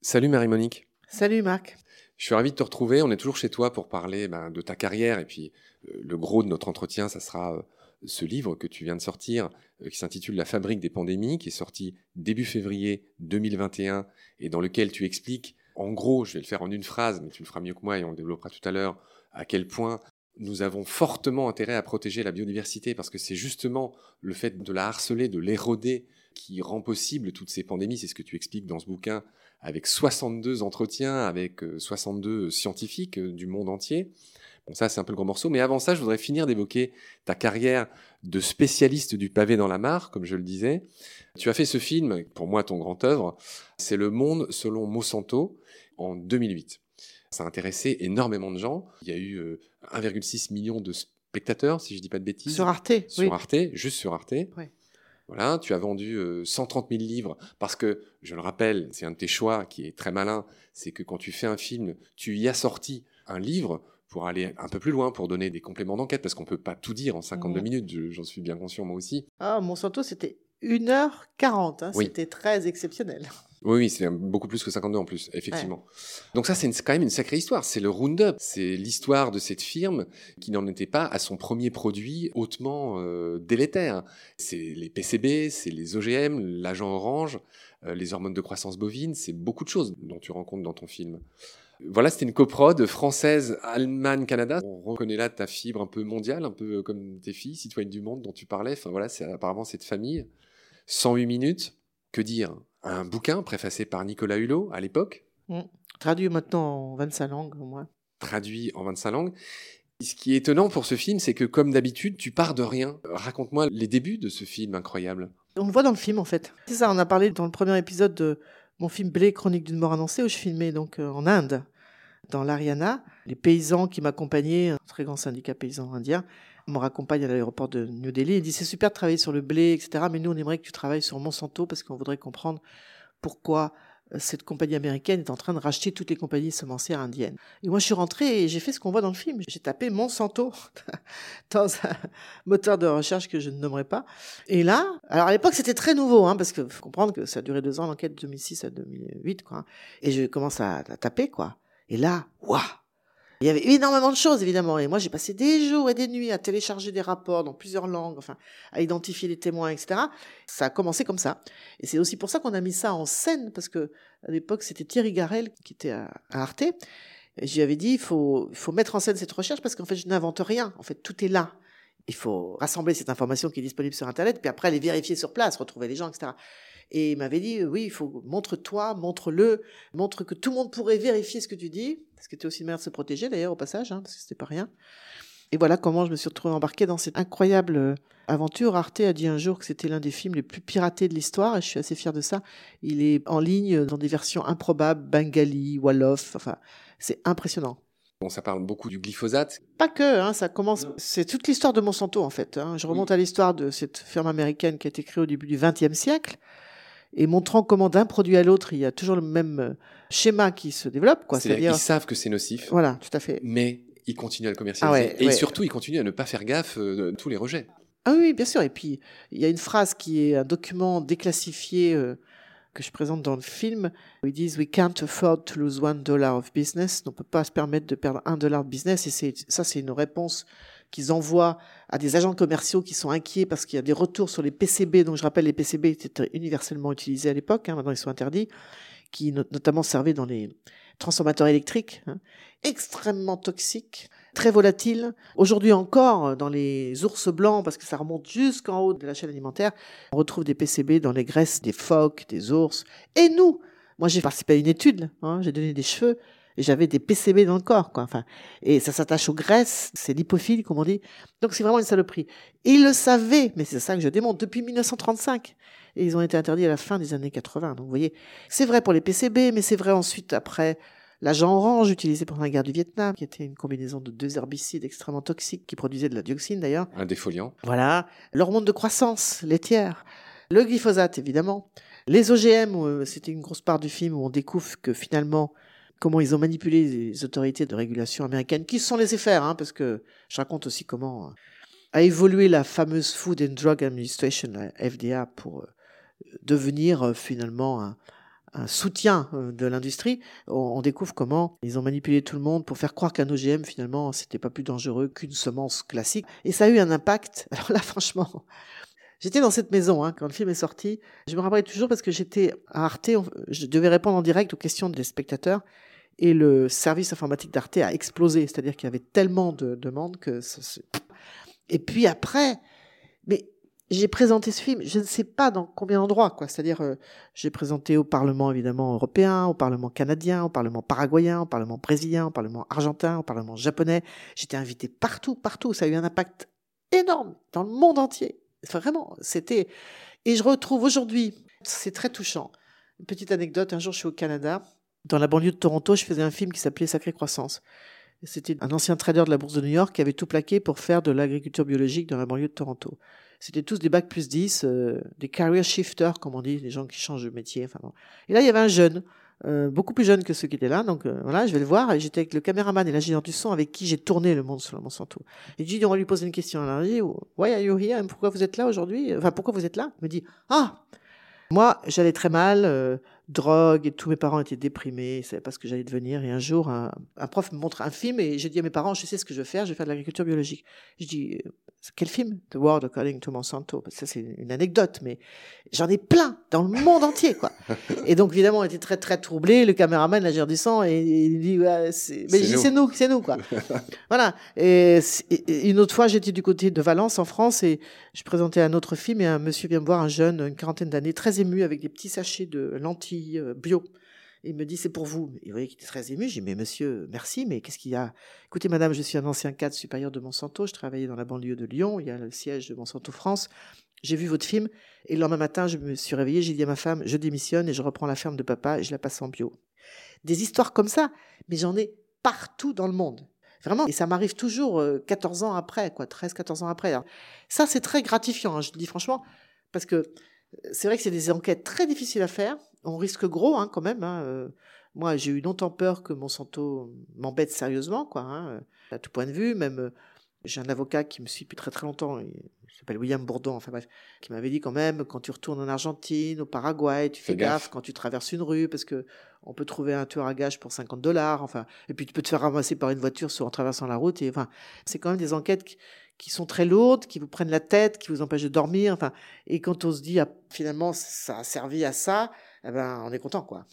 Salut Marie-Monique. Salut Marc. Je suis ravi de te retrouver. On est toujours chez toi pour parler ben, de ta carrière. Et puis, euh, le gros de notre entretien, ça sera euh, ce livre que tu viens de sortir, euh, qui s'intitule La fabrique des pandémies, qui est sorti début février 2021 et dans lequel tu expliques, en gros, je vais le faire en une phrase, mais tu le feras mieux que moi et on le développera tout à l'heure, à quel point nous avons fortement intérêt à protéger la biodiversité parce que c'est justement le fait de la harceler, de l'éroder qui rend possible toutes ces pandémies. C'est ce que tu expliques dans ce bouquin avec 62 entretiens avec 62 euh, scientifiques euh, du monde entier. Bon, ça, c'est un peu le gros morceau. Mais avant ça, je voudrais finir d'évoquer ta carrière de spécialiste du pavé dans la mare, comme je le disais. Tu as fait ce film, pour moi, ton grand œuvre. C'est Le Monde selon Monsanto en 2008. Ça a intéressé énormément de gens. Il y a eu 1,6 euh, million de spectateurs, si je ne dis pas de bêtises. Sur Arte. Sur Arte, juste sur Arte. Oui. Voilà, tu as vendu 130 000 livres parce que, je le rappelle, c'est un de tes choix qui est très malin, c'est que quand tu fais un film, tu y as sorti un livre pour aller un peu plus loin, pour donner des compléments d'enquête, parce qu'on ne peut pas tout dire en 52 minutes, j'en suis bien conscient moi aussi. Ah, Monsanto, c'était 1h40, hein, c'était très exceptionnel. Oui, oui, c'est beaucoup plus que 52 en plus, effectivement. Donc ça, c'est quand même une sacrée histoire. C'est le Roundup. C'est l'histoire de cette firme qui n'en était pas à son premier produit hautement euh, délétère. C'est les PCB, c'est les OGM, l'agent orange, euh, les hormones de croissance bovine. C'est beaucoup de choses dont tu rencontres dans ton film. Voilà, c'était une coprode française, Allemagne, Canada. On reconnaît là ta fibre un peu mondiale, un peu comme tes filles, citoyennes du monde dont tu parlais. Enfin voilà, c'est apparemment cette famille. 108 minutes, que dire? Un bouquin préfacé par Nicolas Hulot à l'époque. Mm. Traduit maintenant en 25 langues au moins. Traduit en 25 langues. Ce qui est étonnant pour ce film, c'est que comme d'habitude, tu pars de rien. Raconte-moi les débuts de ce film incroyable. On le voit dans le film en fait. C'est ça, on a parlé dans le premier épisode de mon film Blé, chronique d'une mort annoncée, où je filmais donc euh, en Inde, dans l'Ariana. Les paysans qui m'accompagnaient, un très grand syndicat paysan indien, me raccompagne à l'aéroport de New Delhi et dit c'est super de travailler sur le blé, etc. Mais nous, on aimerait que tu travailles sur Monsanto parce qu'on voudrait comprendre pourquoi euh, cette compagnie américaine est en train de racheter toutes les compagnies semencières indiennes. Et moi, je suis rentré et j'ai fait ce qu'on voit dans le film. J'ai tapé Monsanto dans un moteur de recherche que je ne nommerai pas. Et là, alors à l'époque, c'était très nouveau, hein, parce que faut comprendre que ça a duré deux ans, l'enquête de 2006 à 2008, quoi. Et je commence à, à taper, quoi. Et là, waouh il y avait énormément de choses, évidemment. Et moi, j'ai passé des jours et des nuits à télécharger des rapports dans plusieurs langues, enfin, à identifier les témoins, etc. Ça a commencé comme ça. Et c'est aussi pour ça qu'on a mis ça en scène, parce que à l'époque, c'était Thierry Garel qui était à, Arte. J'y avais dit, il faut, faut mettre en scène cette recherche parce qu'en fait, je n'invente rien. En fait, tout est là. Il faut rassembler cette information qui est disponible sur Internet, puis après les vérifier sur place, retrouver les gens, etc. Et il m'avait dit, oui, il faut montre-toi, montre-le, montre que tout le monde pourrait vérifier ce que tu dis, ce qui était aussi une manière de se protéger d'ailleurs au passage, hein, parce que c'était pas rien. Et voilà comment je me suis retrouvé embarqué dans cette incroyable euh, aventure. Arte a dit un jour que c'était l'un des films les plus piratés de l'histoire, et je suis assez fier de ça. Il est en ligne dans des versions improbables, bengali, wolof, enfin, c'est impressionnant. Bon, ça parle beaucoup du glyphosate. Pas que, hein, ça commence. C'est toute l'histoire de Monsanto en fait. Hein. Je remonte à l'histoire de cette ferme américaine qui a été créée au début du XXe siècle et montrant comment d'un produit à l'autre, il y a toujours le même euh, schéma qui se développe. Quoi. C'est-à-dire ils savent que c'est nocif. Voilà, tout à fait. Mais ils continuent à le commercialiser. Ah et surtout, ils continuent à ne pas faire gaffe euh, de tous les rejets. Ah oui, bien sûr. Et puis, il y a une phrase qui est un document déclassifié euh, que je présente dans le film. Où ils disent We can't afford to lose one dollar of business. On ne peut pas se permettre de perdre un dollar de business. Et ça, c'est une réponse qu'ils envoient à des agents commerciaux qui sont inquiets parce qu'il y a des retours sur les PCB. Donc je rappelle, les PCB étaient universellement utilisés à l'époque, hein, maintenant ils sont interdits, qui notamment servaient dans les transformateurs électriques, hein, extrêmement toxiques, très volatiles. Aujourd'hui encore, dans les ours blancs, parce que ça remonte jusqu'en haut de la chaîne alimentaire, on retrouve des PCB dans les graisses des phoques, des ours. Et nous, moi j'ai participé à une étude, hein, j'ai donné des cheveux et j'avais des PCB dans le corps, quoi. Enfin, et ça s'attache aux graisses, c'est lipophile, comme on dit. Donc c'est vraiment une saloperie. Et ils le savaient, mais c'est ça que je démontre, depuis 1935. Et ils ont été interdits à la fin des années 80. Donc vous voyez, c'est vrai pour les PCB, mais c'est vrai ensuite après l'agent orange utilisé pendant la guerre du Vietnam, qui était une combinaison de deux herbicides extrêmement toxiques qui produisaient de la dioxine d'ailleurs. Un défoliant. Voilà. L'hormone de croissance laitière. Le glyphosate, évidemment. Les OGM, euh, c'était une grosse part du film où on découvre que finalement, comment ils ont manipulé les autorités de régulation américaines, qui sont laissés faire, hein, parce que je raconte aussi comment euh, a évolué la fameuse Food and Drug Administration, la FDA, pour euh, devenir finalement un, un soutien de l'industrie, on, découvre comment ils ont manipulé tout le monde pour faire croire qu'un OGM finalement c'était pas plus dangereux qu'une semence classique. Et ça a eu un impact. Alors là, franchement, j'étais dans cette maison hein, quand le film est sorti. Je me rappelle toujours parce que j'étais à Arte, je devais répondre en direct aux questions des spectateurs. Et le service informatique d'Arte a explosé, c'est-à-dire qu'il y avait tellement de demandes que... Ça, et puis après, mais j'ai présenté ce film, je ne sais pas dans combien d'endroits, quoi. C'est-à-dire, euh, j'ai présenté au Parlement évidemment européen, au Parlement canadien, au Parlement paraguayen, au Parlement brésilien, au Parlement argentin, au Parlement japonais. J'étais invité partout, partout. Ça a eu un impact énorme dans le monde entier. Vraiment, c'était. Et je retrouve aujourd'hui, c'est très touchant. Une petite anecdote. Un jour, je suis au Canada, dans la banlieue de Toronto, je faisais un film qui s'appelait Sacrée Croissance. C'était un ancien trader de la bourse de New York qui avait tout plaqué pour faire de l'agriculture biologique dans la banlieue de Toronto c'était tous des bacs plus 10, euh, des career shifters, comme on dit, des gens qui changent de métier. Enfin, Et là, il y avait un jeune, euh, beaucoup plus jeune que ceux qui étaient là. Donc euh, voilà, je vais le voir. J'étais avec le caméraman et l'ingénieur du son avec qui j'ai tourné Le Monde sur le Monsanto. Et je dis, on va lui poser une question. Alors, il dit, Why are you here? Pourquoi vous êtes là aujourd'hui? Enfin, pourquoi vous êtes là? Il me dit, ah! Moi, j'allais très mal drogue et tous mes parents étaient déprimés, ils savaient pas ce que j'allais devenir. Et un jour, un, prof me montre un film et j'ai dit à mes parents, je sais ce que je veux faire, je vais faire de l'agriculture biologique. Je dis, euh, quel film? The World According to Monsanto. Ça, c'est une anecdote, mais j'en ai plein dans le monde entier, quoi. et donc, évidemment, on était très, très troublés. Le caméraman, la du sang, et, il dit, ouais, c'est, mais c'est nous, c'est nous, quoi. voilà. Et, une autre fois, j'étais du côté de Valence, en France, et je présentais un autre film et un monsieur vient me voir, un jeune, une quarantaine d'années, très ému, avec des petits sachets de lentilles euh, bio. il me dit, c'est pour vous. Et vous qu'il était très ému. J'ai dit, mais monsieur, merci, mais qu'est-ce qu'il y a? Écoutez, madame, je suis un ancien cadre supérieur de Monsanto. Je travaillais dans la banlieue de Lyon. Il y a le siège de Monsanto France. J'ai vu votre film. Et le lendemain matin, je me suis réveillé. J'ai dit à ma femme, je démissionne et je reprends la ferme de papa et je la passe en bio. Des histoires comme ça, mais j'en ai partout dans le monde. Vraiment. Et ça m'arrive toujours 14 euh, ans après, quoi, 13, 14 ans après. ça, c'est très gratifiant, hein, je le dis franchement, parce que c'est vrai que c'est des enquêtes très difficiles à faire. On risque gros hein, quand même. Hein. Euh. Moi, j'ai eu longtemps peur que Monsanto m'embête sérieusement, quoi. Hein, à tout point de vue. Même, euh, j'ai un avocat qui me suit depuis très très longtemps. Il s'appelle William Bourdon. Enfin bref, qui m'avait dit quand même quand tu retournes en Argentine, au Paraguay, tu fais gaffe. quand tu traverses une rue parce que on peut trouver un tueur à gage pour 50 dollars. Enfin, et puis tu peux te faire ramasser par une voiture en traversant la route. Et enfin, c'est quand même des enquêtes qui, qui sont très lourdes, qui vous prennent la tête, qui vous empêchent de dormir. Enfin, et quand on se dit ah, finalement ça a servi à ça, eh ben on est content quoi.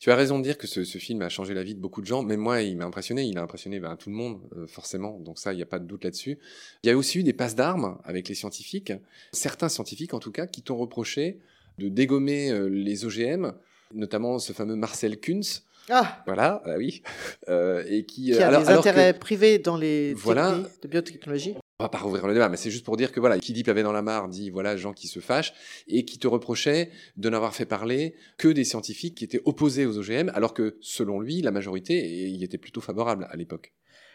Tu as raison de dire que ce, film a changé la vie de beaucoup de gens, mais moi il m'a impressionné, il a impressionné ben, tout le monde euh, forcément, donc ça il n'y a pas de doute là-dessus. Il y a aussi eu des passes d'armes avec les scientifiques, certains scientifiques en tout cas, qui t'ont reproché de dégommer euh, les OGM, notamment ce fameux Marcel Kunz, ah. Voilà, bah oui. Euh, et qui, qui a des intérêts privés dans les voilà, de biotechnologie on va pas rouvrir le débat, mais c'est juste pour dire que voilà, qui dit pavé dans la mare dit voilà gens qui se fâchent et qui te reprochaient de n'avoir fait parler que des scientifiques qui étaient opposés aux OGM, alors que selon lui, la majorité y était plutôt favorable à l'époque.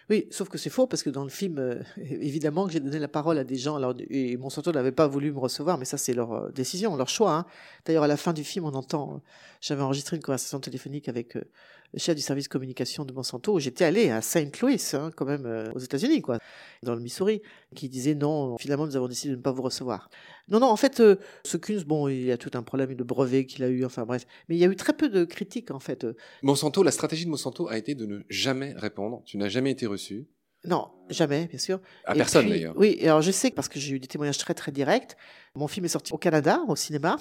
Oui, sauf que c'est faux parce que dans le film, euh, évidemment que j'ai donné la parole à des gens. Alors, et Monsanto n'avait pas voulu me recevoir, mais ça c'est leur euh, décision, leur choix. Hein. D'ailleurs, à la fin du film, on entend. Euh, j'avais enregistré une conversation téléphonique avec le chef du service communication de Monsanto. J'étais allé à Saint Louis, hein, quand même, euh, aux États-Unis, quoi, dans le Missouri, qui disait non, finalement, nous avons décidé de ne pas vous recevoir. Non, non, en fait, euh, ce Kunz, bon, il y a tout un problème de brevet qu'il a eu, enfin bref. Mais il y a eu très peu de critiques, en fait. Monsanto, la stratégie de Monsanto a été de ne jamais répondre. Tu n'as jamais été reçu. Non, jamais, bien sûr. À personne d'ailleurs. Oui, alors je sais parce que j'ai eu des témoignages très très directs. Mon film est sorti au Canada, au cinéma,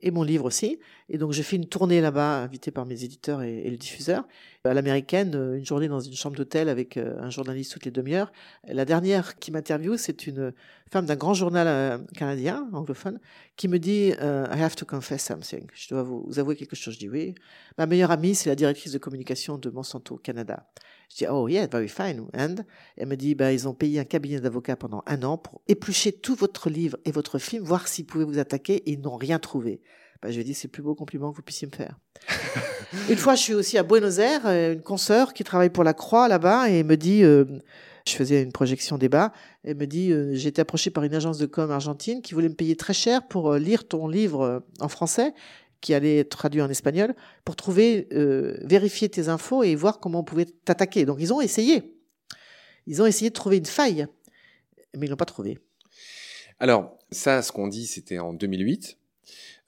et mon livre aussi. Et donc j'ai fait une tournée là-bas, invité par mes éditeurs et, le diffuseur, à l'américaine, euh, une journée dans une chambre d'hôtel avec euh, un journaliste toutes les demi-heures. La dernière qui m'interviewe, c'est une femme d'un grand journal euh, canadien, anglophone, qui me dit I have to confess something. Je dois vous, vous avouer quelque chose. Je dis oui. Ma meilleure amie, c'est la directrice de communication de Monsanto Canada. Je dis, oh yeah, very fine. And elle me dit, bah, ils ont payé un cabinet d'avocats pendant un an pour éplucher tout votre livre et votre film, voir s'ils pouvaient vous attaquer et ils n'ont rien trouvé. Bah, je lui ai dit, c'est le plus beau compliment que vous puissiez me faire. une fois, je suis aussi à Buenos Aires, euh, une consoeur qui travaille pour la Croix là-bas et me dit, euh, je faisais une projection débat, elle me dit, euh, j'ai été approchée par une agence de com argentine qui voulait me payer très cher pour lire ton livre en français qui allait être traduit en espagnol pour trouver, euh, vérifier tes infos et voir comment on pouvait t'attaquer. Donc ils ont essayé. Ils ont essayé de trouver une faille, mais ils l'ont pas trouvé. Alors ça, ce qu'on dit, c'était en 2008.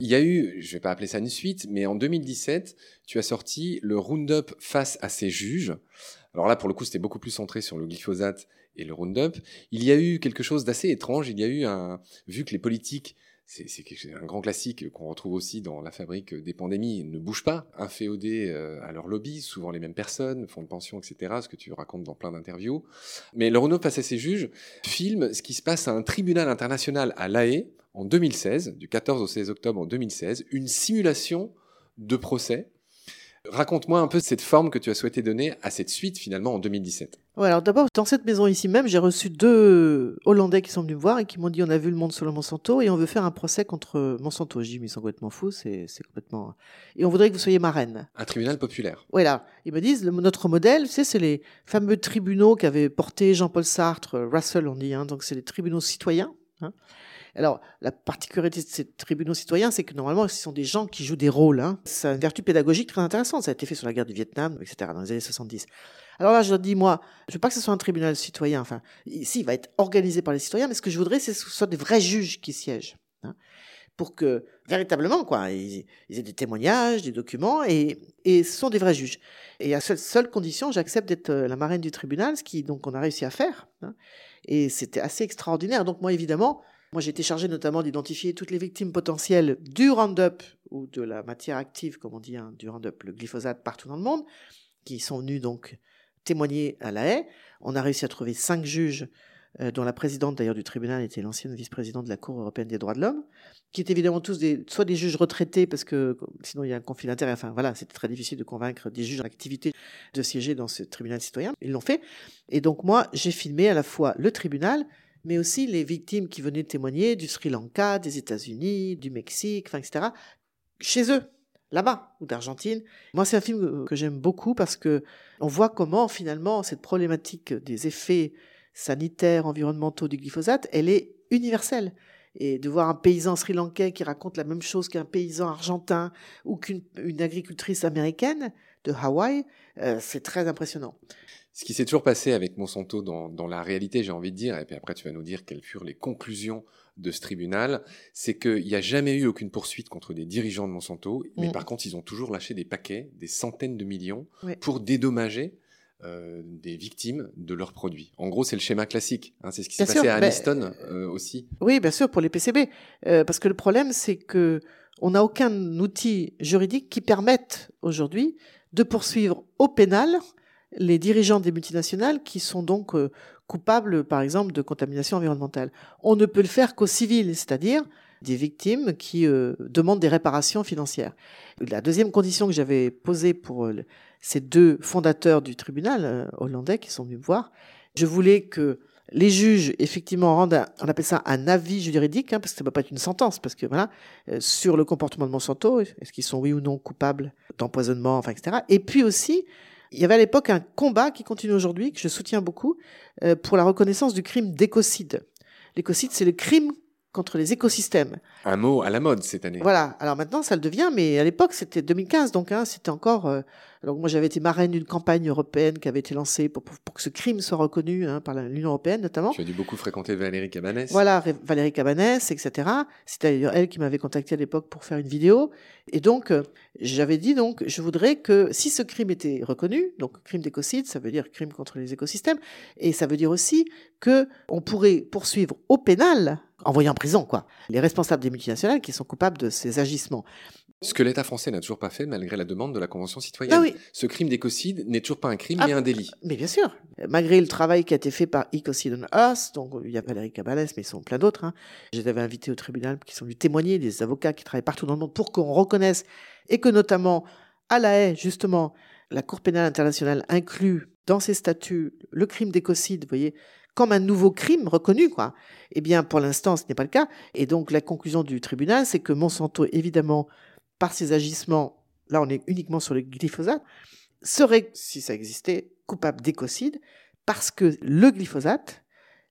Il y a eu, je vais pas appeler ça une suite, mais en 2017, tu as sorti le Roundup face à ses juges. Alors là, pour le coup, c'était beaucoup plus centré sur le glyphosate et le Roundup. Il y a eu quelque chose d'assez étrange. Il y a eu un, vu que les politiques c'est un grand classique qu'on retrouve aussi dans la fabrique des pandémies, ne bougent pas, inféodés euh, à leur lobby, souvent les mêmes personnes, fonds de pension, etc., ce que tu racontes dans plein d'interviews. Mais le Renault face à ses juges filme ce qui se passe à un tribunal international à La Haye en 2016, du 14 au 16 octobre 2016, une simulation de procès Raconte-moi un peu cette forme que tu as souhaité donner à cette suite finalement en 2017. Ouais, alors d'abord, dans cette maison ici même, j'ai reçu deux Hollandais qui sont venus me voir et qui m'ont dit on a vu le monde selon Monsanto et on veut faire un procès contre Monsanto. J'ai dit mais ils sont complètement fous, c'est complètement... Et on voudrait que vous soyez marraine. Un tribunal populaire. Voilà. Ils me disent, notre modèle, tu sais, c'est les fameux tribunaux qu'avait porté Jean-Paul Sartre, Russell on dit, hein, donc c'est les tribunaux citoyens. Hein. Alors, la particularité de ces tribunaux citoyens, c'est que normalement, ce sont des gens qui jouent des rôles. Hein. C'est une vertu pédagogique très intéressante. Ça a été fait sur la guerre du Vietnam, etc., dans les années 70. Alors là, je dis, moi, je veux pas que ce soit un tribunal citoyen. Enfin, ici, il va être organisé par les citoyens, mais ce que je voudrais, c'est que ce soit des vrais juges qui siègent. Hein, pour que, véritablement, quoi, ils, aient des témoignages, des documents, et, ce sont des vrais juges. Et à seule, seule condition, j'accepte d'être euh, la marraine du tribunal, ce qui, donc, on a réussi à faire. Hein, et c'était assez extraordinaire. Donc, moi, évidemment, moi, j'ai été chargé notamment d'identifier toutes les victimes potentielles du Roundup ou de la matière active, comme on dit, hein, du Roundup, le glyphosate partout dans le monde, qui sont venus donc témoigner à la haie. On a réussi à trouver cinq juges, euh, dont la présidente d'ailleurs du tribunal était l'ancienne vice-présidente de la Cour européenne des droits de l'homme, qui étaient évidemment tous des, soit des juges retraités, parce que sinon il y a un conflit d'intérêt. Enfin voilà, c'était très difficile de convaincre des juges en activité de siéger dans ce tribunal citoyen. Ils l'ont fait. Et donc moi, j'ai filmé à la fois le tribunal, mais aussi les victimes qui venaient témoigner du Sri Lanka, des États-Unis, du Mexique, etc., chez eux, là-bas, ou d'Argentine. Moi, c'est un film que j'aime beaucoup parce que on voit comment, finalement, cette problématique des effets sanitaires, environnementaux du glyphosate, elle est universelle. Et de voir un paysan sri-lankais qui raconte la même chose qu'un paysan argentin ou qu'une agricultrice américaine de Hawaï, euh, c'est très impressionnant. Ce qui s'est toujours passé avec Monsanto dans, la réalité, j'ai envie de dire, et puis après tu vas nous dire quelles furent les conclusions de ce tribunal, c'est qu'il n'y a jamais eu aucune poursuite contre des dirigeants de Monsanto, mais mm. par contre ils ont toujours lâché des paquets, des centaines de millions, pour dédommager euh, des victimes de leurs produits. En gros, c'est le schéma classique. Hein, c'est ce qui s'est passé à Aniston euh, aussi. Oui, bien sûr, pour les PCB. Euh, parce que le problème, c'est que on n'a aucun outil juridique qui permette aujourd'hui de poursuivre au pénal les dirigeants des multinationales qui sont donc euh, coupables, par exemple, de contamination environnementale. On ne peut le faire qu'aux civils, c'est-à-dire des victimes qui euh, demandent des réparations financières. La deuxième condition que j'avais posée pour euh, ces deux fondateurs du tribunal hollandais qui sont venus me voir, je voulais que les juges, effectivement, rendent, on appelle ça un avis juridique, hein, parce que ça ne peut pas être une sentence, parce que voilà, sur le comportement de Monsanto, est-ce qu'ils sont oui ou non coupables d'empoisonnement, enfin, etc. Et puis aussi, il y avait à l'époque un combat qui continue aujourd'hui, que je soutiens beaucoup, euh, pour la reconnaissance du crime d'écocide. L'écocide, c'est le crime contre les écosystèmes. Un mot à la mode cette année. Voilà. Alors maintenant, ça le devient, mais à l'époque, c'était 2015, donc hein, c'était encore. Euh, alors moi, j'avais été marraine d'une campagne européenne qui avait été lancée pour, pour, que ce crime soit reconnu hein, par l'Union européenne, notamment. Tu as dû beaucoup fréquenter Valérie Cabanès. Voilà, Valérie Cabanès, etc. C'était d'ailleurs elle qui m'avait contacté à l'époque pour faire une vidéo. Et donc, euh, j'avais dit donc, je voudrais que si ce crime était reconnu, donc crime d'écocide, ça veut dire crime contre les écosystèmes, et ça veut dire aussi que on pourrait poursuivre au pénal envoyer en prison, quoi. Les responsables des multinationales qui sont coupables de ces agissements. Ce que l'État français n'a toujours pas fait, malgré la demande de la Convention citoyenne. Ah Ce crime d'écocide n'est toujours pas un crime, mais ah, un délit. Mais bien sûr. Malgré le travail qui a été fait par Ecocide on Earth, donc il y a Valérie Cabalès, mais ils sont plein d'autres. Hein. Je les avais invités au tribunal qui sont venus témoigner, des avocats qui travaillent partout dans le monde pour qu'on reconnaisse et que notamment à La Haye, justement, la Cour pénale internationale inclut dans ses statuts le crime d'écocide, vous voyez, comme un nouveau crime reconnu, quoi. Eh bien, pour l'instant, ce n'est pas le cas. Et donc, la conclusion du tribunal, c'est que Monsanto, évidemment, par ses agissements, là, on est uniquement sur le glyphosate, serait, si ça existait, coupable d'écocide, parce que le glyphosate,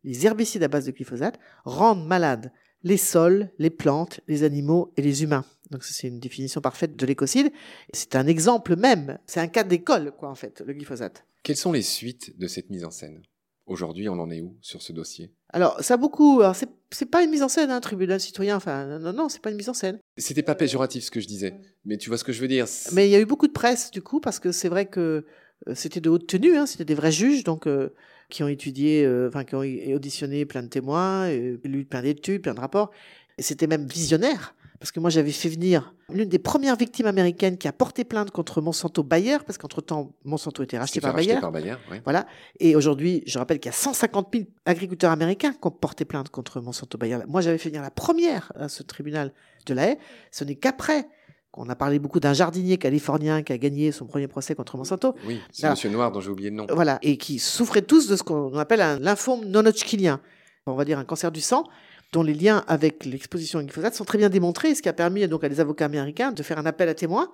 les herbicides à base de glyphosate, rendent malades les sols, les plantes, les animaux et les humains. Donc c'est une définition parfaite de l'écocide. C'est un exemple même. C'est un cas d'école, quoi, en fait, le glyphosate. Quelles sont les suites de cette mise en scène? Aujourd'hui, on en est où sur ce dossier? Alors, ça a beaucoup. Alors, c'est, c'est pas une mise en scène, un hein, tribunal citoyen. Enfin, non, non, c'est pas une mise en scène. C'était pas péjoratif ce que je disais, mais tu vois ce que je veux dire. Mais il y a eu beaucoup de presse, du coup, parce que c'est vrai que euh, c'était de haute tenue, hein, c'était des vrais juges, donc euh, qui ont étudié, euh, enfin, qui ont auditionné plein de témoins, lu plein d'études, plein de rapports. Et c'était même visionnaire. Parce que moi, j'avais fait venir l'une des premières victimes américaines qui a porté plainte contre Monsanto Bayer, parce qu'entre-temps, Monsanto était racheté par Bayer. par Bayer. Voilà. Et aujourd'hui, je rappelle qu'il y a 150 000 agriculteurs américains qui ont porté plainte contre Monsanto Bayer. Moi, j'avais fait venir la première à ce tribunal de la haie. Ce n'est qu'après qu'on a parlé beaucoup d'un jardinier californien qui a gagné son premier procès contre Monsanto. Oui, c'est Monsieur Noir dont j'ai oublié le nom. Voilà, et qui souffrait tous de ce qu'on appelle un lymphome non-hodgkinien, on va dire un cancer du sang dont les liens avec l'exposition au glyphosate sont très bien démontrés, ce qui a permis donc à des avocats américains de faire un appel à témoins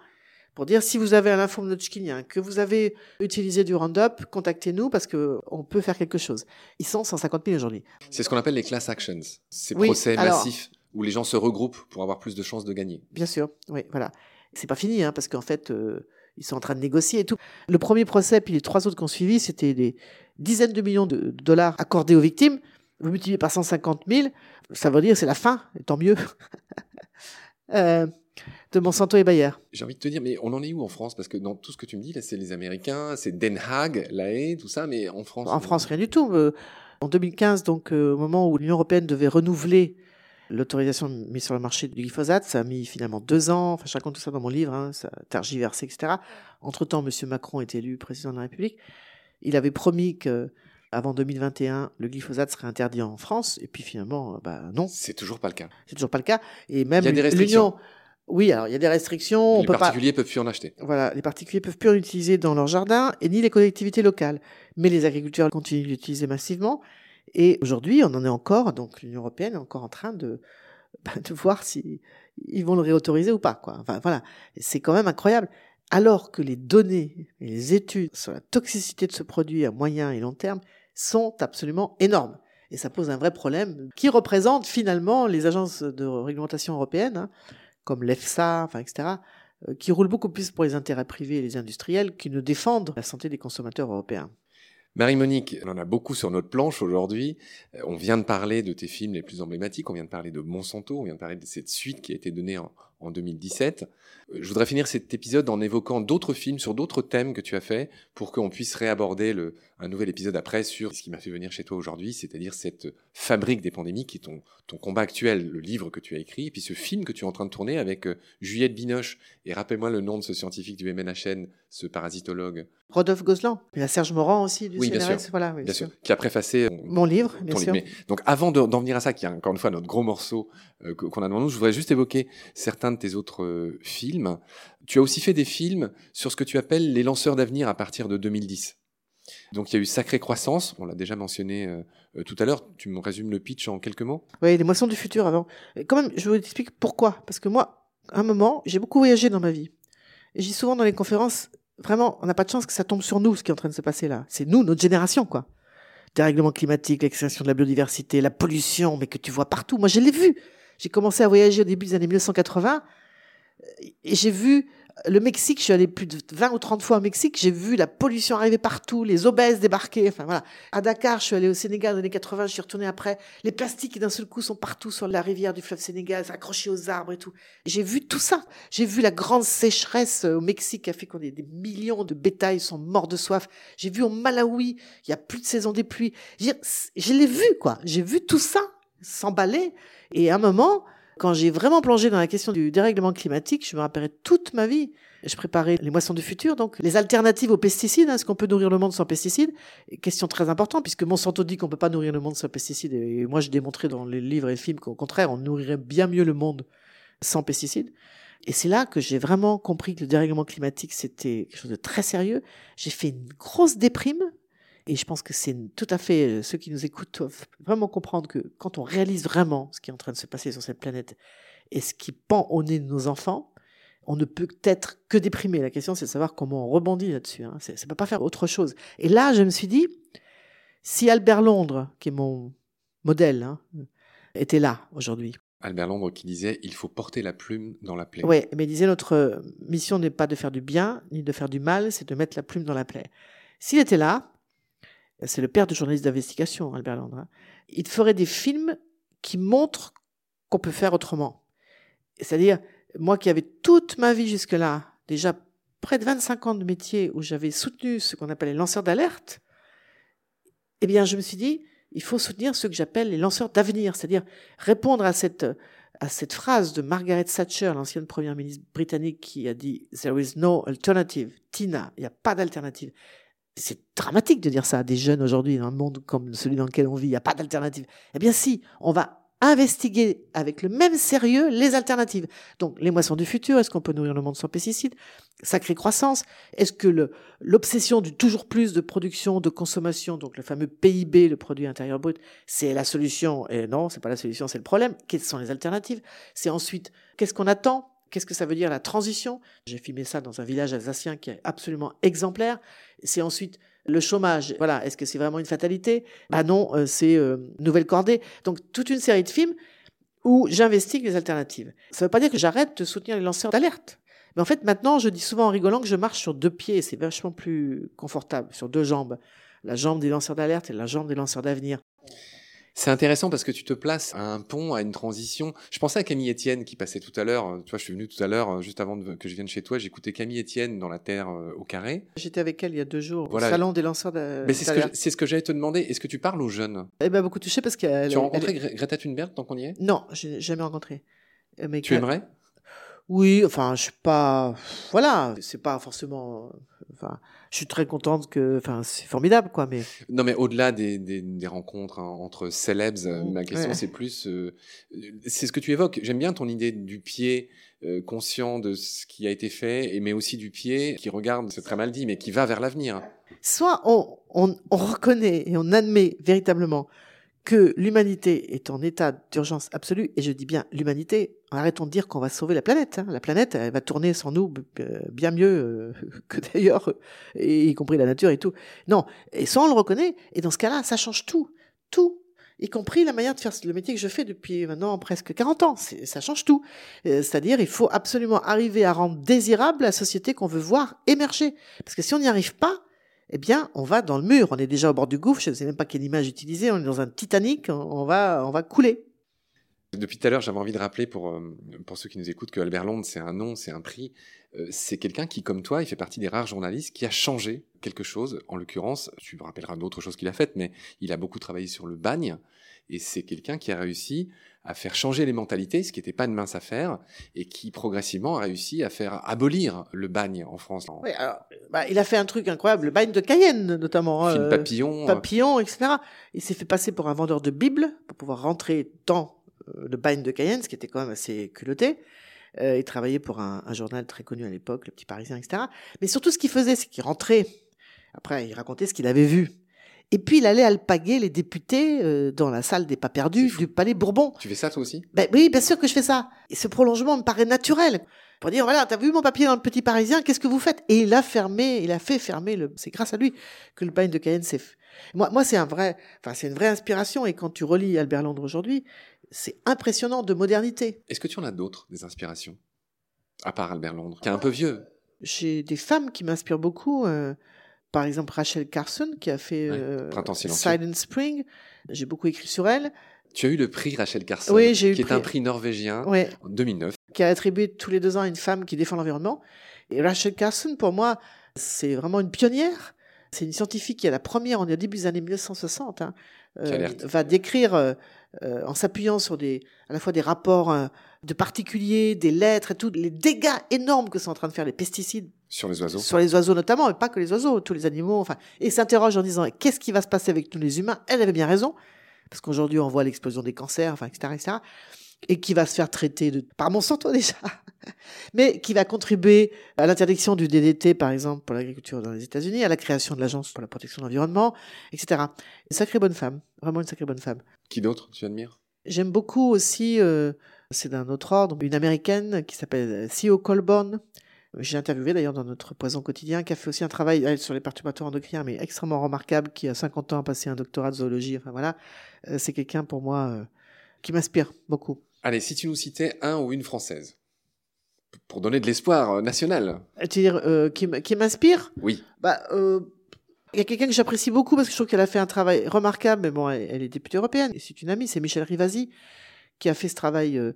pour dire si vous avez un lymphome hodgkinien, que vous avez utilisé du Roundup, contactez-nous parce qu'on peut faire quelque chose. Ils sont 150 000 aujourd'hui. C'est ce qu'on appelle les class actions, ces procès massifs où les gens se regroupent pour avoir plus de chances de gagner. Bien sûr, oui, voilà. C'est pas fini, hein, parce qu'en fait, euh, ils sont en train de négocier et tout. Le premier procès, puis les trois autres qui ont suivi, c'était des dizaines de millions de dollars accordés aux victimes. Vous multipliez par 150 000, ça veut dire c'est la fin, et tant mieux, euh, de Monsanto et Bayer. J'ai envie de te dire, mais on en est où en France? Parce que dans tout ce que tu me dis, là, c'est les Américains, c'est Den Haag, La Haye, tout ça, mais en France En France, rien du tout. Euh, en 2015, donc euh, au moment où l'Union européenne devait renouveler l'autorisation de mise sur le marché du glyphosate, ça a mis finalement deux ans. Enfin, je raconte tout ça dans mon livre, hein, ça a tergiversé, etc. Entre-temps, M. Macron est élu président de la République. Il avait promis que avant 2021, le glyphosate serait interdit en France, et puis finalement, euh, bah non. C'est toujours pas le cas. C'est toujours pas le cas. Et même restrictions. Oui, alors il y a des restrictions. Les particuliers peuvent plus en acheter. Voilà, les particuliers peuvent plus en utiliser dans leur jardin, et ni les collectivités locales. Mais les agriculteurs continuent d'utiliser massivement. Et aujourd'hui, on en est encore, donc l'Union européenne est encore en train de, bah, de voir si ils vont le réautoriser ou pas. Quoi. Enfin, voilà, c'est quand même incroyable alors que les données et les études sur la toxicité de ce produit à moyen et long terme sont absolument énormes. Et ça pose un vrai problème qui représente finalement les agences de réglementation européennes, hein, comme l'EFSA, enfin, etc., euh, qui roulent beaucoup plus pour les intérêts privés et les industriels qui ne défendent la santé des consommateurs européens. Marie-Monique, on en a beaucoup sur notre planche aujourd'hui. Euh, on vient de parler de tes films les plus emblématiques, on vient de parler de Monsanto, on vient de parler de cette suite qui a été donnée en, en 2017. Euh, je voudrais finir cet épisode en évoquant d'autres films sur d'autres thèmes que tu as fait pour qu'on puisse réaborder le, un nouvel épisode après sur ce qui m'a fait venir chez toi aujourd'hui, c'est-à-dire cette fabrique des pandémies qui est ton, ton combat actuel, le livre que tu as écrit, et puis ce film que tu es en train de tourner avec euh, Juliette Binoche. Et rappelle-moi le nom de ce scientifique du MNHN, ce parasitologue. Rodolphe Gozlan. Il y a Serge Morand aussi du oui, CNRS. Voilà, bien, sûr. Qui a préfacé mon livre, bien sûr. donc avant d'en venir à ça, qui est encore une fois notre gros morceau euh, qu'on a devant nous, je voudrais juste évoquer certains de tes autres euh, films. Tu as aussi fait des films sur ce que tu appelles les lanceurs d'avenir à partir de 2010. Donc il y a eu Sacrée Croissance, on l'a déjà mentionné euh, tout à l'heure. Tu me résumes le pitch en quelques mots? Oui, les moissons du futur avant. quand même, je vous explique pourquoi. Parce que moi, à un moment, j'ai beaucoup voyagé dans ma vie. Et j'ai souvent dans les conférences, vraiment, on n'a pas de chance que ça tombe sur nous, ce qui est en train de se passer là. C'est nous, notre génération, quoi. Dérèglement climatique, l'extinction de la biodiversité, la pollution, mais que tu vois partout. Moi, je l'ai vu. J'ai commencé à voyager au début des années 1980 et j'ai vu le Mexique, je suis allé plus de 20 ou 30 fois au Mexique, j'ai vu la pollution arriver partout, les obèses débarquer, enfin voilà. À Dakar, je suis allé au Sénégal dans les années 80, je suis retourné après. Les plastiques d'un seul coup sont partout sur la rivière du fleuve Sénégal, accrochés aux arbres et tout. J'ai vu tout ça. J'ai vu la grande sécheresse au Mexique qui a fait qu'on des millions de bétails sont morts de soif. J'ai vu au Malawi, il y a plus de saison des pluies. Je l'ai vu, quoi. J'ai vu tout ça s'emballer. Et à un moment, quand j'ai vraiment plongé dans la question du dérèglement climatique, je me rappellerai toute ma vie. Je préparais les moissons du futur, donc les alternatives aux pesticides. Est-ce qu'on peut nourrir le monde sans pesticides Question très importante, puisque Monsanto dit qu'on peut pas nourrir le monde sans pesticides. Et moi, j'ai démontré dans les livres et les films qu'au contraire, on nourrirait bien mieux le monde sans pesticides. Et c'est là que j'ai vraiment compris que le dérèglement climatique, c'était quelque chose de très sérieux. J'ai fait une grosse déprime et je pense que c'est tout à fait euh, ceux qui nous écoutent doivent vraiment comprendre que quand on réalise vraiment ce qui est en train de se passer sur cette planète et ce qui pend au nez de nos enfants, on ne peut être que déprimé. La question, c'est de savoir comment on rebondit là-dessus. Hein. Ça ne peut pas faire autre chose. Et là, je me suis dit, si Albert Londres, qui est mon modèle, hein, était là aujourd'hui. Albert Londres qui disait il faut porter la plume dans la plaie. Oui, mais il disait notre mission n'est pas de faire du bien ni de faire du mal, c'est de mettre la plume dans la plaie. S'il était là, C'est le père de journaliste d'investigation, Albert Londres. Hein. Il ferait des films qui montrent qu'on peut faire autrement. C'est-à-dire, moi qui avais toute ma vie jusque-là, déjà près de 25 ans de métier où j'avais soutenu ce qu'on appelle les lanceurs d'alerte, eh bien, je me suis dit, il faut soutenir ce que j'appelle les lanceurs d'avenir, c'est-à-dire répondre à cette, à cette phrase de Margaret Thatcher, l'ancienne première ministre britannique, qui a dit There is no alternative. Tina, il n'y a pas d'alternative. C'est dramatique de dire ça à des jeunes aujourd'hui dans un monde comme celui dans lequel on vit. Il n'y a pas d'alternative. Eh bien, si, on va investiguer avec le même sérieux les alternatives. Donc, les moissons du futur, est-ce qu'on peut nourrir le monde sans pesticides? Sacrée croissance. Est-ce que l'obsession du toujours plus de production, de consommation, donc le fameux PIB, le produit intérieur brut, c'est la solution? Et non, c'est pas la solution, c'est le problème. Quelles sont les alternatives? C'est ensuite, qu'est-ce qu'on attend? Qu'est-ce que ça veut dire la transition? J'ai filmé ça dans un village alsacien qui est absolument exemplaire. C'est ensuite le chômage, voilà, est-ce que c'est vraiment une fatalité? Ah non, euh, c'est euh, nouvelle cordée. Donc toute une série de films où j'investigue les alternatives. Ça ne veut pas dire que j'arrête de soutenir les lanceurs d'alerte. Mais en fait, maintenant, je dis souvent en rigolant que je marche sur deux pieds, c'est vachement plus confortable, sur deux jambes. La jambe des lanceurs d'alerte et la jambe des lanceurs d'avenir. C'est intéressant parce que tu te places à un pont, à une transition. Je pensais à Camille Etienne qui passait tout à l'heure. Tu vois, je suis venu tout à l'heure, euh, juste avant que je vienne chez toi, j'écoutais Camille Etienne dans La Terre euh, au carré. J'étais avec elle il y a deux jours au salon des lanceurs de. Mais c'est ce que, c'est ce que j'allais te demander. Est-ce que tu parles aux jeunes? Eh ben beaucoup touché parce qu'elle. Tu as rencontré Greta Thunberg tant qu'on y est? Non, j'ai jamais rencontré. Euh, mais tu aimerais? Oui, enfin, je suis pas. Voilà, c'est pas forcément. Enfin, je suis très contente que, enfin, c'est formidable, quoi. Mais non, mais au-delà des, des, des, rencontres hein, entre célèbres, euh, ma question c'est plus, euh, c'est ce que tu évoques. J'aime bien ton idée du pied euh, conscient de ce qui a été fait, et mais aussi du pied qui regarde, c'est très mal dit, mais qui va vers l'avenir. Soit on, on, on reconnaît et on admet véritablement que l'humanité est en état d'urgence absolue, et je dis bien l'humanité, arrêtons de dire qu'on va sauver la planète. Hein. La planète, elle va tourner sans nous euh, bien mieux euh, que d'ailleurs, y compris la nature et tout. Non, et ça on le reconnaît, et dans ce cas-là, ça change tout, tout, y compris la manière de faire le métier que je fais depuis maintenant presque 40 ans. Ça change tout. Euh, c'est-à-dire, il faut absolument arriver à rendre désirable la société qu'on veut voir émerger. Parce que si on n'y arrive pas, eh bien, on va dans le mur. On est déjà au bord du gouffre. Je ne sais même pas quelle image utiliser. On est dans un Titanic. On va, on va couler. Depuis tout à l'heure, j'avais envie de rappeler pour, euh, pour ceux qui nous écoutent que Albert Londres, c'est un nom, c'est un prix. Euh, c'est quelqu'un qui, comme toi, il fait partie des rares journalistes qui a changé quelque chose. En l'occurrence, tu me rappelleras d'autres choses qu'il a faites, mais il a beaucoup travaillé sur le bagne. Et c'est quelqu'un qui a réussi à faire changer les mentalités, ce qui n'était pas une mince affaire, et qui progressivement a réussi à faire abolir le bagne en France. Oui, alors, bah, il a fait un truc incroyable, le bagne de Cayenne notamment. Film euh, papillon. Papillon, etc. Il s'est fait passer pour un vendeur de Bible pour pouvoir rentrer dans euh, le bagne de Cayenne, ce qui était quand même assez culotté. Euh, il travaillait pour un, un, journal très connu à l'époque, le Petit Parisien, etc. Mais surtout, ce qu'il faisait, c'est qu'il rentrait. Après, il racontait ce qu'il avait vu. Et puis il allait alpaguer les députés euh, dans la salle des pas perdus du Palais Bourbon. Tu fais ça toi aussi? Ben, Oui, bien sûr que je fais ça. Et ce prolongement me paraît naturel. Pour dire, voilà, t'as vu mon papier dans le Petit Parisien, qu'est-ce que vous faites? Et il a fermé, il a fait fermer le... C'est grâce à lui que le bagne de Cayenne s'est fait. Moi, moi c'est un vrai, enfin, c'est une vraie inspiration. Et quand tu relis Albert Londres aujourd'hui, c'est impressionnant de modernité. Est-ce que tu en as d'autres, des inspirations? À part Albert Londres, qui est un peu vieux. J'ai des femmes qui m'inspirent beaucoup. Euh, par exemple Rachel Carson qui a fait euh, Silent Spring. J'ai beaucoup écrit sur elle. Tu as eu le prix Rachel Carson, oui, qui est un prix norvégien en 2009. Qui est attribué tous les deux ans à une femme qui défend l'environnement. Et Rachel Carson, pour moi, c'est vraiment une pionnière. C'est une scientifique qui est la première, on est au début des années 1960, hein, euh, va décrire, euh, en s'appuyant sur des, à la fois des rapports de particuliers, des lettres et tout, les dégâts énormes que sont en train de faire les pesticides sur les oiseaux. Sur les oiseaux notamment, mais pas que les oiseaux, tous les animaux. Enfin, et s'interroge en disant qu'est-ce qui va se passer avec nous les humains? Elle avait bien raison, parce qu'aujourd'hui on voit l'explosion des cancers, enfin, etc., etc. Et qui va se faire traiter de, par Monsanto déjà, mais qui va contribuer à l'interdiction du DDT, par exemple, pour l'agriculture dans les États-Unis, à la création de l'Agence pour la protection de l'environnement, etc. Une sacrée bonne femme, vraiment une sacrée bonne femme. Qui d'autre tu admires? J'aime beaucoup aussi, euh, c'est d'un autre ordre, une américaine qui s'appelle Theo Colborn, j'ai interviewé d'ailleurs dans notre Poison quotidien, qui a fait aussi un travail sur les perturbateurs endocriniens, mais extrêmement remarquable, qui a 50 ans a passé un doctorat de zoologie. Enfin voilà, euh, c'est quelqu'un pour moi euh, qui m'inspire beaucoup. Allez, si tu nous citais un ou une française, pour donner de l'espoir euh, national. Tu veux dire qui, qui m'inspire? Oui. Bah, Il y a quelqu'un que j'apprécie beaucoup parce que je trouve qu'elle a fait un travail remarquable, mais bon, elle, est députée européenne, et c'est une amie, c'est Michel Rivasi, qui a fait ce travail euh,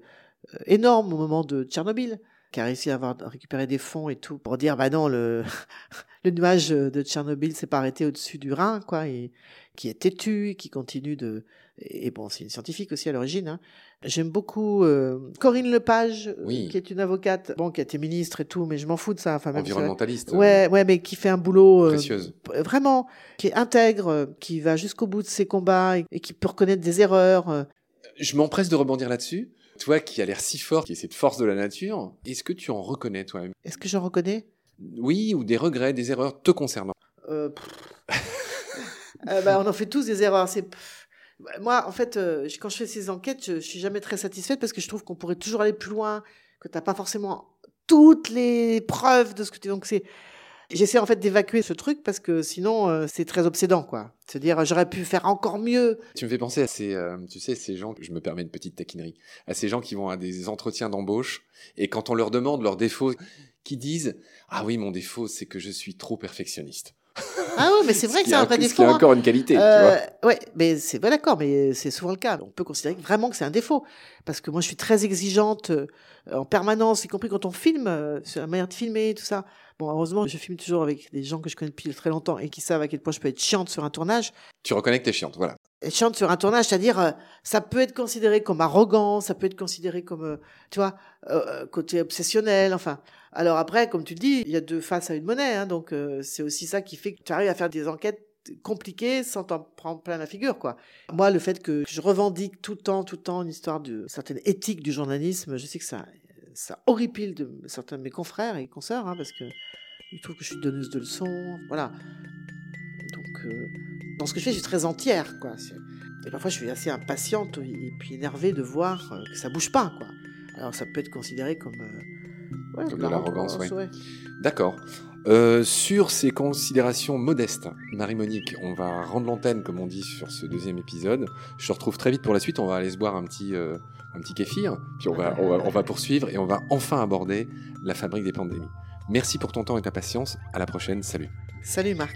énorme au moment de Tchernobyl, qui a réussi à avoir récupérer des fonds et tout pour dire, bah non, le, le nuage de Tchernobyl s'est pas arrêté au-dessus du Rhin, quoi, et qui est têtu, qui continue de, et bon, c'est une scientifique aussi à l'origine. Hein. J'aime beaucoup euh, Corinne Lepage, euh, qui est une avocate, bon, qui a été ministre et tout, mais je m'en fous de ça. Enfin, Environnementaliste. ouais, ouais, mais qui fait un boulot euh, précieuse. Vraiment, qui est intègre, qui va jusqu'au bout de ses combats et, qui peut reconnaître des erreurs. Je m'empresse de rebondir là-dessus. Toi qui as l'air si fort, qui est cette force de la nature, est-ce que tu en reconnais toi-même? Est-ce que j'en reconnais? Oui, ou des regrets, des erreurs te concernant euh, bah, On en fait tous des erreurs. C'est moi, en fait, euh, quand je fais ces enquêtes, je, suis jamais très satisfaite parce que je trouve qu'on pourrait toujours aller plus loin, que tu n'as pas forcément toutes les preuves de ce que tu. Donc c'est, j'essaie en fait d'évacuer ce truc parce que sinon euh, c'est très obsédant, quoi. Se dire j'aurais pu faire encore mieux. Tu me fais penser à ces, euh, tu sais, ces gens. Je me permets une petite taquinerie. À ces gens qui vont à des entretiens d'embauche et quand on leur demande leurs défauts, qui disent ah oui mon défaut c'est que je suis trop perfectionniste. Ah oui, mais c'est vrai que c'est un vrai défaut. C'est encore une qualité. Euh, ouais, mais c'est vrai, d'accord, mais c'est souvent le cas. On peut considérer vraiment que c'est un défaut, parce que moi, je suis très exigeante euh, en permanence, y compris quand on filme, euh, sur la manière de filmer, tout ça. Bon, heureusement, je filme toujours avec des gens que je connais depuis très longtemps et qui savent à quel point je peux être chiante sur un tournage. Tu reconnais que t'es chiante, voilà. Chiante sur un tournage, c'est-à-dire, euh, ça peut être considéré comme arrogant, ça peut être considéré comme, tu vois, côté obsessionnel, enfin. Alors après, comme tu le dis, il y a deux faces à une monnaie, hein, donc euh, c'est aussi ça qui fait que tu arrives à faire des enquêtes compliquées sans t'en prendre plein la figure, quoi. Moi, le fait que je revendique tout le temps, tout le temps une histoire de certaine éthique du journalisme, je sais que ça, ça horripile certains de mes confrères et consoeurs, hein, parce que ils trouvent que je suis donneuse de leçons, voilà. Donc, euh, dans ce que je fais, je suis très entière, quoi. Et parfois, je suis assez impatiente et puis énervée de voir euh, que ça bouge pas, quoi. Alors, ça peut être considéré comme comme de l'arrogance, oui. D'accord. Euh, sur ces considérations modestes, Marie-Monique, on va rendre l'antenne, comme on dit, sur ce deuxième épisode. Je te retrouve très vite pour la suite. On va aller se boire un petit, euh, un petit kéfir, puis on va, on va poursuivre et on va enfin aborder la fabrique des pandémies. Merci pour ton temps et ta patience. À la prochaine. Salut. Salut Marc.